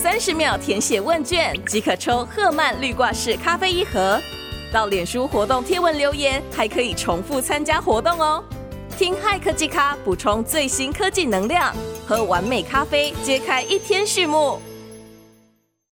三十秒填写问卷即可抽赫曼绿挂式咖啡一盒。到脸书活动贴文留言还可以重复参加活动哦。听嗨科技咖补充最新科技能量，喝完美咖啡，揭开一天序幕。